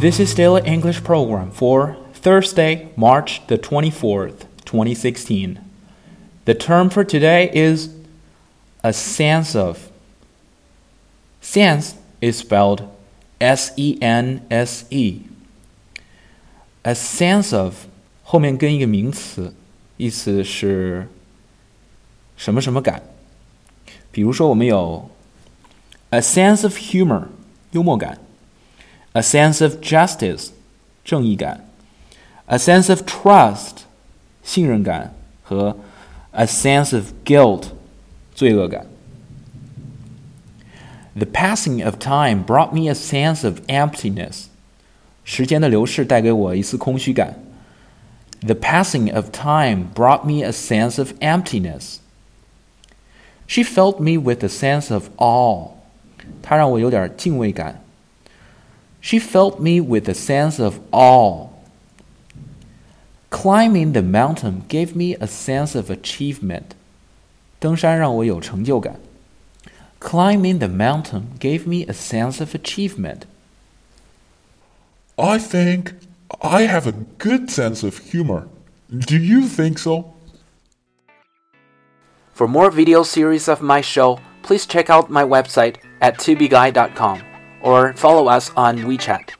This is Daily English Program for Thursday, March the 24th, 2016. The term for today is a sense of. Sense is spelled S E N S E. A sense of 后面跟一个名词，意思是什么什么感。比如说，我们有 a sense of humor 幽默感 ，a sense of justice 正义感，a sense of trust 信任感和 a sense of guilt 罪恶感。The passing of time brought me a sense of emptiness. 时间的流逝带给我一丝空虚感。The passing of time brought me a sense of emptiness. She filled me with a sense of awe. 她让我有点敬畏感。 She filled me with a sense of awe. Climbing the mountain gave me a sense of achievement. 登山让我有成就感。Climbing the mountain gave me a sense of achievement. I think I have a good sense of humor. Do you think so? For more video series of my show, please check out my website at tubeguy.com or follow us on WeChat.